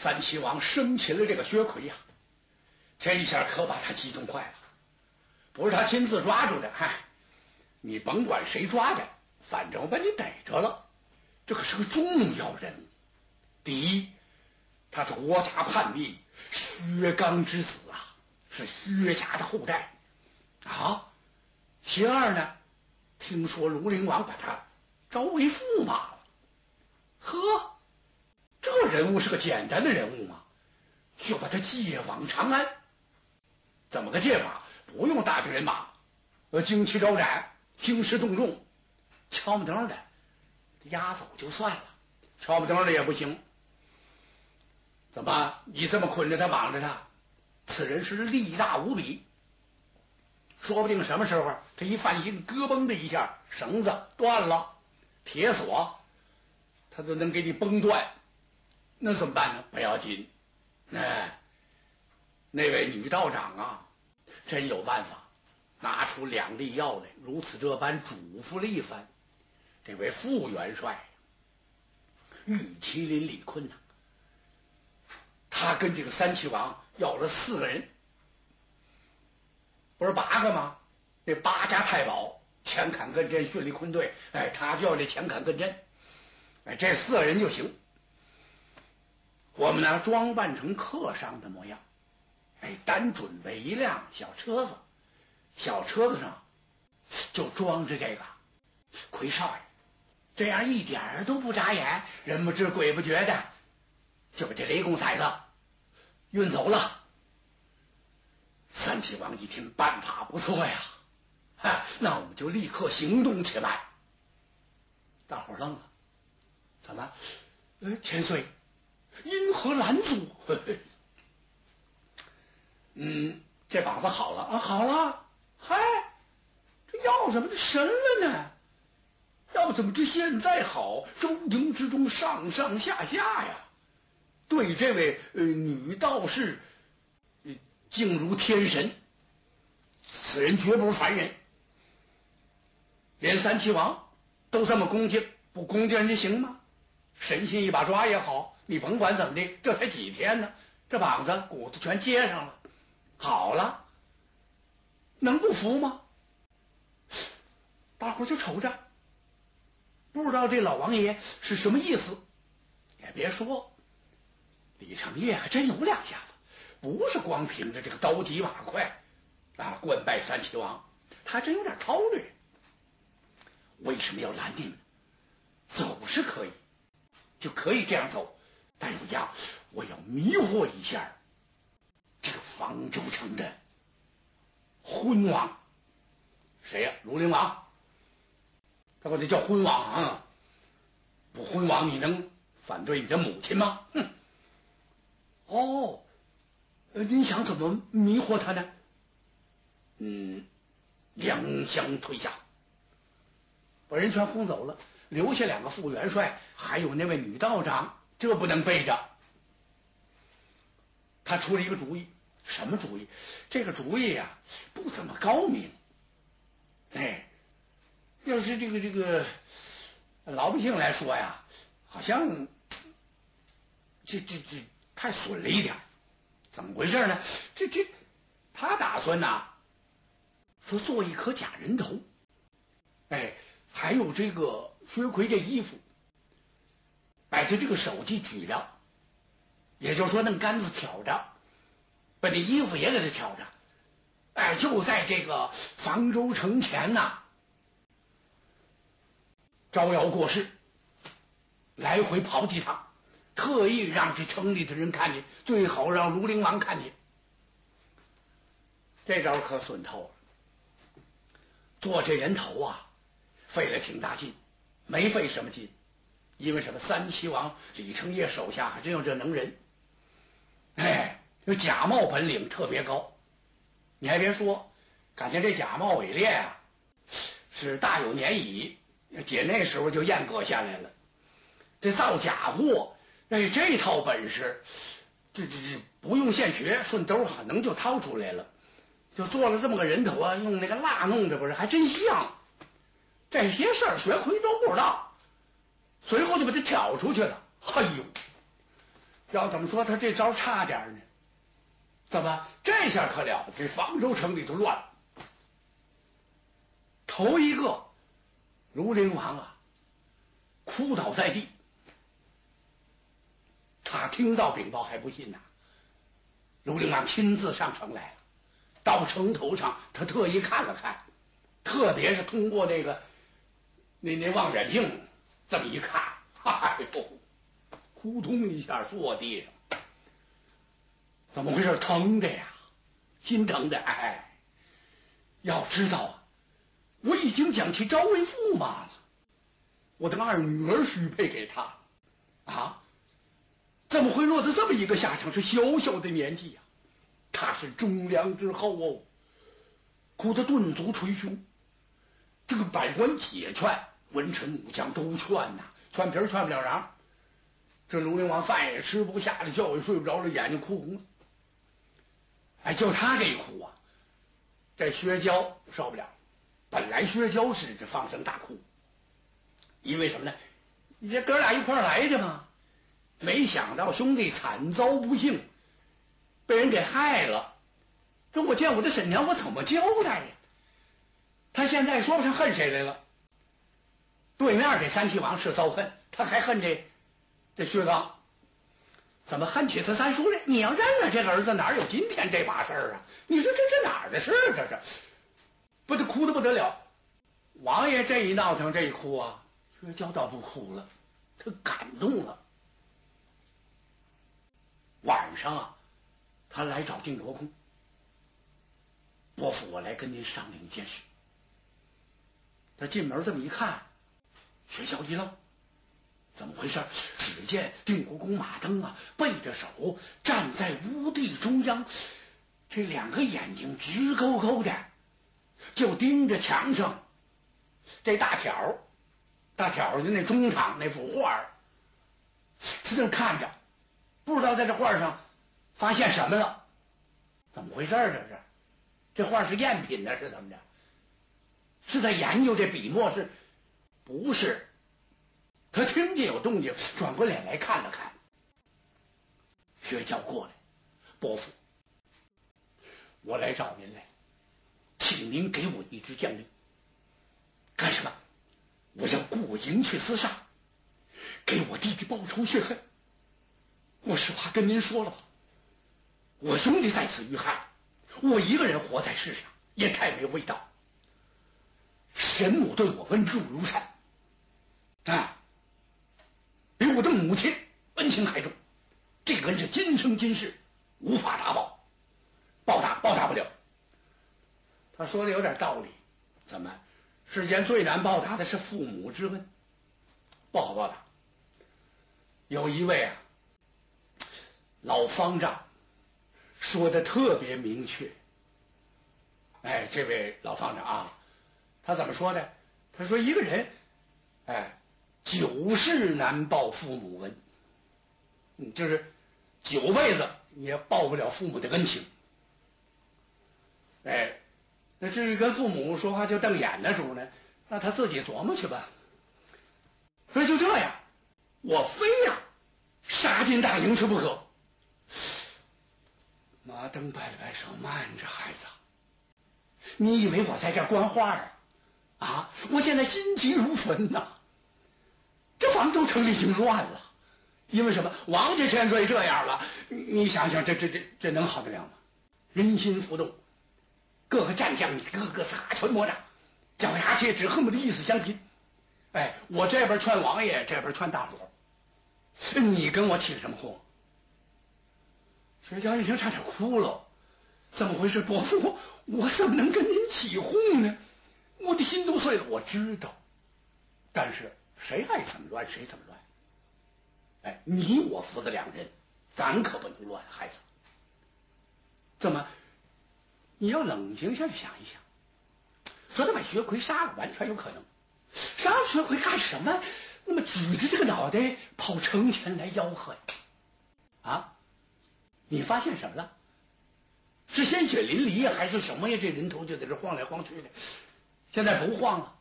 三齐王生擒了这个薛奎呀，这一下可把他激动坏了。不是他亲自抓住的，嗨，你甭管谁抓的，反正我把你逮着了。这可是个重要人物。第一，他是国家叛逆薛刚之子啊，是薛家的后代啊。其二呢，听说庐陵王把他招为驸马了。呵，这人物是个简单的人物吗？就把他借往长安。怎么个借法？不用大队人马，呃，旌旗招展，兴师动众，敲木灯的押走就算了，敲木灯的也不行。怎么？你这么捆着他，绑着他？此人是力大无比，说不定什么时候他一犯心，咯嘣的一下，绳子断了，铁锁他都能给你崩断。那怎么办呢？不要紧，哎，那位女道长啊。真有办法，拿出两粒药来，如此这般嘱咐了一番。这位副元帅玉麒麟李坤呐，他跟这个三齐王要了四个人，不是八个吗？那八家太保前坎艮震训力坤队，哎，他就要这前坎艮震，哎，这四个人就行。我们呢，装扮成客商的模样。哎，单准备一辆小车子，小车子上就装着这个奎少爷，这样一点儿都不眨眼，人不知鬼不觉的就把这雷公崽子运走了。三齐王一听，办法不错呀，哈，那我们就立刻行动起来。大伙愣了，怎么？呃，千岁因何拦阻？嗯，这膀子好了啊，好了，嗨，这药怎么就神了呢？要不怎么这现在好？周营之中上上下下呀，对这位呃女道士敬如天神，此人绝不是凡人。连三齐王都这么恭敬，不恭敬人家行吗？神仙一把抓也好，你甭管怎么的，这才几天呢，这膀子骨头全接上了。好了，能不服吗？大伙就瞅着，不知道这老王爷是什么意思。也别说，李成业还真有两下子，不是光凭着这个刀急马快啊棍败三齐王，他还真有点韬略。为什么要拦你们？走是可以，就可以这样走，但有样，我要迷惑一下。这个方舟城的昏王谁呀？庐陵王，他管他叫昏王啊！不昏王，你能反对你的母亲吗？哼！哦，你想怎么迷惑他呢？嗯，两相推下，把人全轰走了，留下两个副元帅，还有那位女道长，这不能背着。他出了一个主意，什么主意？这个主意呀，不怎么高明。哎，要是这个这个老百姓来说呀，好像这这这太损了一点。怎么回事呢？这这他打算呐，说做一颗假人头，哎，还有这个薛奎这衣服，把他这个手机举着。也就是说，弄杆子挑着，把那衣服也给他挑着，哎，就在这个房州城前呐，招摇过市，来回跑几趟，特意让这城里的人看见，最好让卢陵王看见。这招可损透了，做这人头啊，费了挺大劲，没费什么劲，因为什么？三齐王李成业手下还真有这能人。哎，这假冒本领特别高，你还别说，感觉这假冒伪劣啊，是大有年矣。姐那时候就验割下来了，这造假货，哎，这套本事，这这这不用现学，顺兜可能就掏出来了，就做了这么个人头啊，用那个蜡弄的，不是还真像。这些事儿薛奎都不知道，随后就把他挑出去了。哎呦！要怎么说他这招差点呢？怎么这下可了？这方州城里头乱了。头一个庐陵王啊，哭倒在地。他听到禀报还不信呐。庐陵王亲自上城来了，到城头上，他特意看了看，特别是通过那个那那望远镜这么一看，哎呦，扑通一下坐地上。怎么回事？疼的呀，心疼的。哎，要知道啊，我已经将其招为驸马了，我的二女儿许配给他啊，怎么会落得这么一个下场？是小小的年纪呀，他是忠良之后哦，哭得顿足捶胸。这个百官解劝，文臣武将都劝呐，劝皮劝不了瓤。这庐陵王饭也吃不下了，觉也睡不着了，眼睛哭红了。哎，就他这一哭啊，这薛娇受不了。本来薛娇是这放声大哭，因为什么呢？你这哥俩一块来的嘛，没想到兄弟惨遭不幸，被人给害了。这我见我的婶娘，我怎么交代呀？他现在说不上恨谁来了。对面这三齐王是遭恨，他还恨这这薛刚。怎么恨起他三叔来？你要认了这个儿子，哪有今天这把事儿啊？你说这这哪儿的事儿？这是不得哭的不得了。王爷这一闹腾，这一哭啊，薛娇倒不哭了，他感动了。晚上啊，他来找定国公，伯父，我来跟您商量一件事。他进门这么一看，学校一愣。怎么回事？只见定国公马登啊，背着手站在屋地中央，这两个眼睛直勾勾的，就盯着墙上这大条大条的那中场那幅画他正看着，不知道在这画上发现什么了。怎么回事？这是这画是赝品呢？是怎么着？是在研究这笔墨？是不是？他听见有动静，转过脸来看了看。薛娇过来，伯父，我来找您来，请您给我一支将令。干什么？我要过营去厮杀，给我弟弟报仇雪恨。我实话跟您说了吧，我兄弟在此遇害，我一个人活在世上也太没味道。神母对我恩重如山啊。比我的母亲恩情还重，这个恩是今生今世无法答报，报答报答不了。他说的有点道理，怎么世间最难报答的是父母之恩，不好报答。有一位啊老方丈说的特别明确，哎，这位老方丈啊，他怎么说的？他说一个人，哎。九世难报父母恩，嗯，就是九辈子也报不了父母的恩情。哎，那至于跟父母说话就瞪眼的主呢，那他自己琢磨去吧。说就这样，我非呀杀进大营去不可。马登摆了摆手，慢着，孩子，你以为我在这观画啊？啊，我现在心急如焚呐。这房州城里已经乱了，因为什么？王家千岁这样了，你想想，这这这这能好得了吗？人心浮动，各个战将个个擦拳魔掌，咬牙切齿，恨不得一死相拼。哎，我这边劝王爷，这边劝大伙，你跟我起什么哄？薛娇一听，差点哭了。怎么回事？伯父，我怎么能跟您起哄呢？我的心都碎了。我知道，但是。谁爱怎么乱谁怎么乱，哎，你我父子两人，咱可不能乱，孩子。怎么？你要冷静下去想一想，说他把薛奎杀了，完全有可能。杀了薛奎干什么？那么举着这个脑袋跑城前来吆喝呀？啊？你发现什么了？是鲜血淋漓呀，还是什么呀？这人头就在这晃来晃去的，现在不晃了。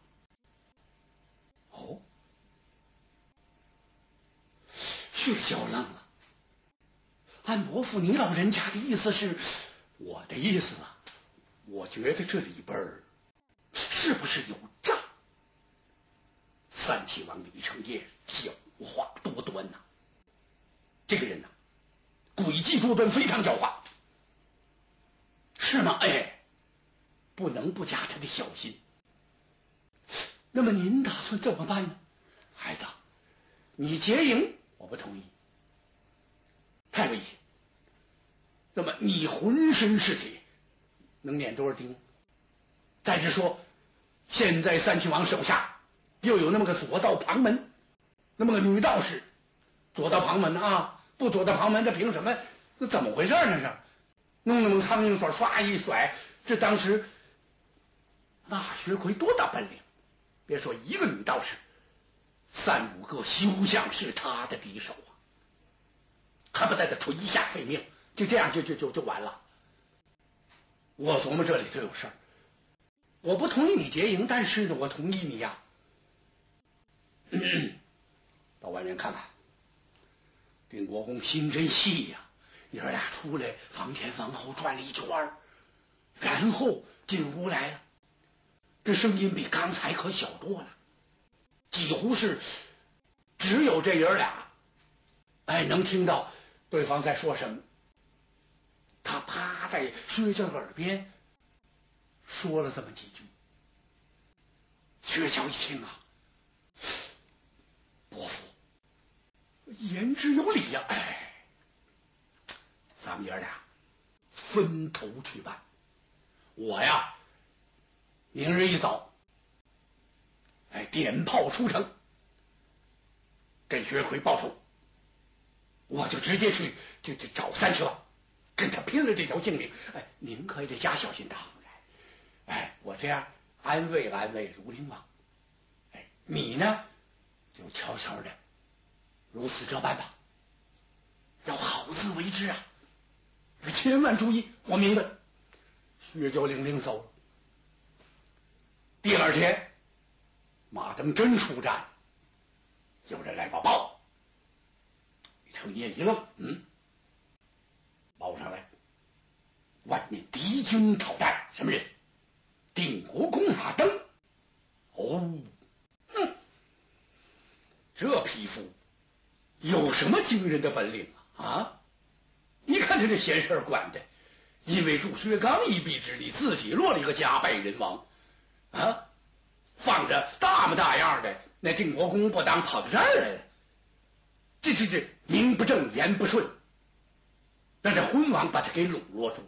哦。薛娇愣了，安伯父，你老人家的意思是？我的意思啊，我觉得这里边儿是不是有诈？三齐王李成业狡猾多端呐，这个人呐，诡计多端，非常狡猾，是吗？哎，不能不加他的小心。那么您打算怎么办呢？孩子，你结营，不同意，太危险。那么你浑身是铁，能撵多少钉？再者说，现在三齐王手下又有那么个左道旁门，那么个女道士，左道旁门啊，不左道旁门，他凭什么？那怎么回事呢？是弄那么苍蝇水唰一甩，这当时那薛奎多大本领？别说一个女道士，三五个休想是他的敌手啊！还不在这垂下废命？就这样，就就就就完了。我琢磨这里头有事儿，我不同意你结营，但是呢，我同意你呀。到外面看看，定国公心真细呀！爷俩出来，房前房后转了一圈然后进屋来了。这声音比刚才可小多了，几乎是只有这爷俩，哎，能听到对方在说什么。他趴在薛娇耳边说了这么几句，薛娇一听啊，伯父言之有理呀，哎，咱们爷俩分头去办。我呀，明日一早，哎，点炮出城，跟薛奎报仇，我就直接去就就找三七王。跟他拼了这条性命，哎，您可得加小心。当然，哎，我这样安慰安慰卢陵王，哎，你呢就悄悄的如此这般吧，要好自为之啊！千万注意，我明白了。薛娇领走了。第二天，马登真出战，有人来报报，程业一愣，嗯。报上来，外面敌军讨战，什么人？定国公马登。哦，哼，这匹夫有什么惊人的本领啊？啊，你看他这闲事管的，因为助薛刚一臂之力，自己落了一个家败人亡啊！放着大模大样的那定国公不当，跑到这儿来了，这这这名不正言不顺。让这昏王把他给笼络住了，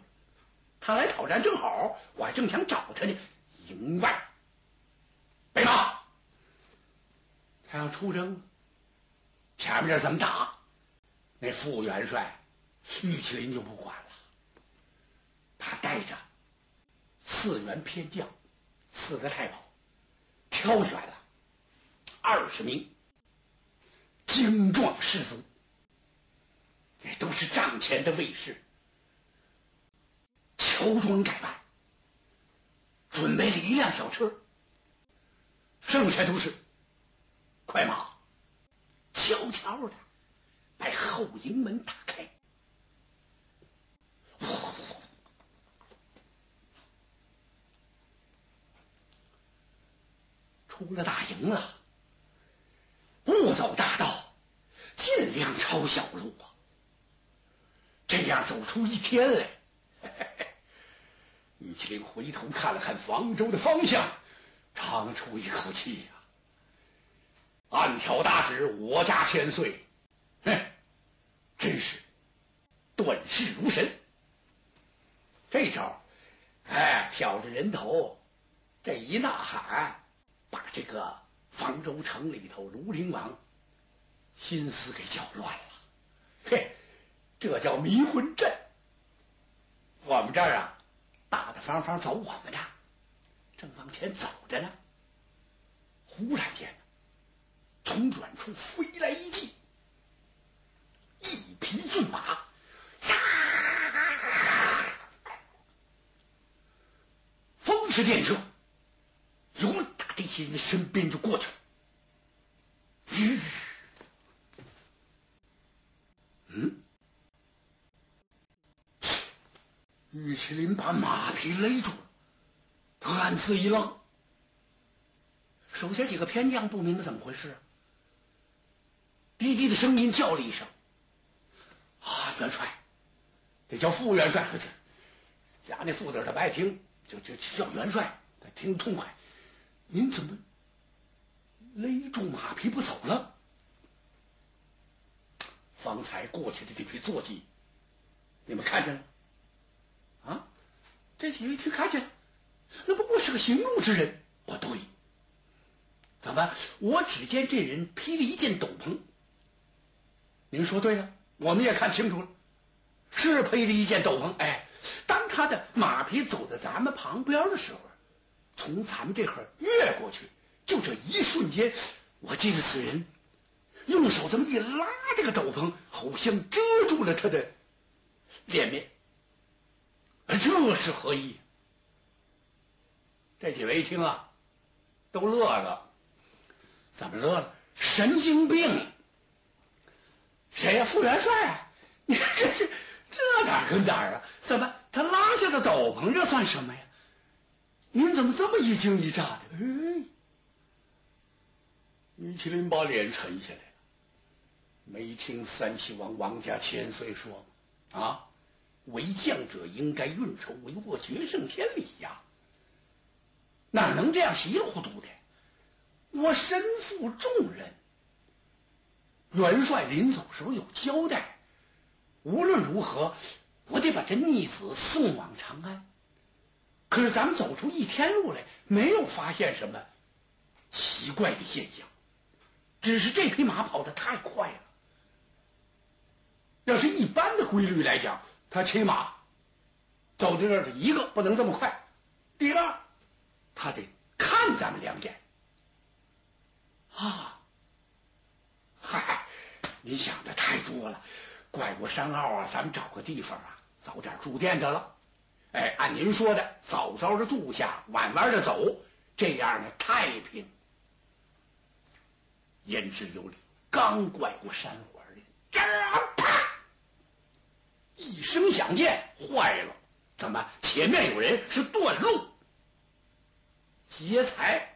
他来讨战正好，我还正想找他呢。营外备马，他要出征，前面这怎么打？那副元帅玉麒麟就不管了，他带着四员偏将、四个太保，挑选了二十名精壮士卒。都是帐前的卫士，乔装改扮，准备了一辆小车，剩下都是快马，悄悄的把后营门打出了大营了，不走大道，尽量抄小路啊。这样走出一天来，玉麒麟回头看了看房州的方向，长出一口气呀。暗挑大指，我家千岁，哼，真是断事如神。这招，哎，挑着人头，这一呐喊，这个方州城里头庐陵王心思给搅乱了。嘿。这叫迷魂阵。我们这儿啊，大大方方走我们的，正往前走着呢。忽然间，从远处飞来一骑，一匹骏马，杀，风驰电掣，有这些人的身边就过去了。嗯。玉麒麟把马匹勒住了，他暗自一愣，手下几个偏将不明白怎么回事，低低的声音叫了一声：“啊，元帅！”得叫副元帅，家那副字他不爱听，就就叫元帅，他听痛快。您怎么勒住马匹不走了？方才过去的这批坐骑，你们看见了？啊，这几位一听看见了，那不过是个行路之人。不对，怎么？我只见这人披了一件斗篷。您说对了，我们也看清楚了。是披了一件斗篷，哎，当他的马匹走在咱们旁边的时候，从咱们这块越过去，就这一瞬间，我记得此人用手这么一拉这个斗篷，好像遮住了他的脸面，这是何意？这几位一听啊，都乐了，怎么乐了？神经病！谁呀？副元帅？啊你这是？这哪跟哪啊？怎么他拉下的斗篷，这算什么呀？您怎么这么一惊一乍的？哎，玉麒麟把脸沉下来了。没听三齐王王家千岁说啊，为将者应该运筹帷幄，决胜千里呀！哪能这样稀里糊涂的？我身负重任，元帅临走时候有交代。无论如何，我得把这逆子送往长安。可是咱们走出一天路来，没有发现什么奇怪的现象，只是这匹马跑得太快了。要是一般的规律来讲，他骑马走到这儿的一个不能这么快，第二他得看咱们两眼。啊，嗨，你想的太多了。拐过山坳啊，咱们找个地方啊，早点住店得了。哎，按您说的，早早的住下，晚晚的走，这样呢太平。言之有理。刚拐过山环里，啪！一声响箭，坏了！怎么前面有人是断路劫财？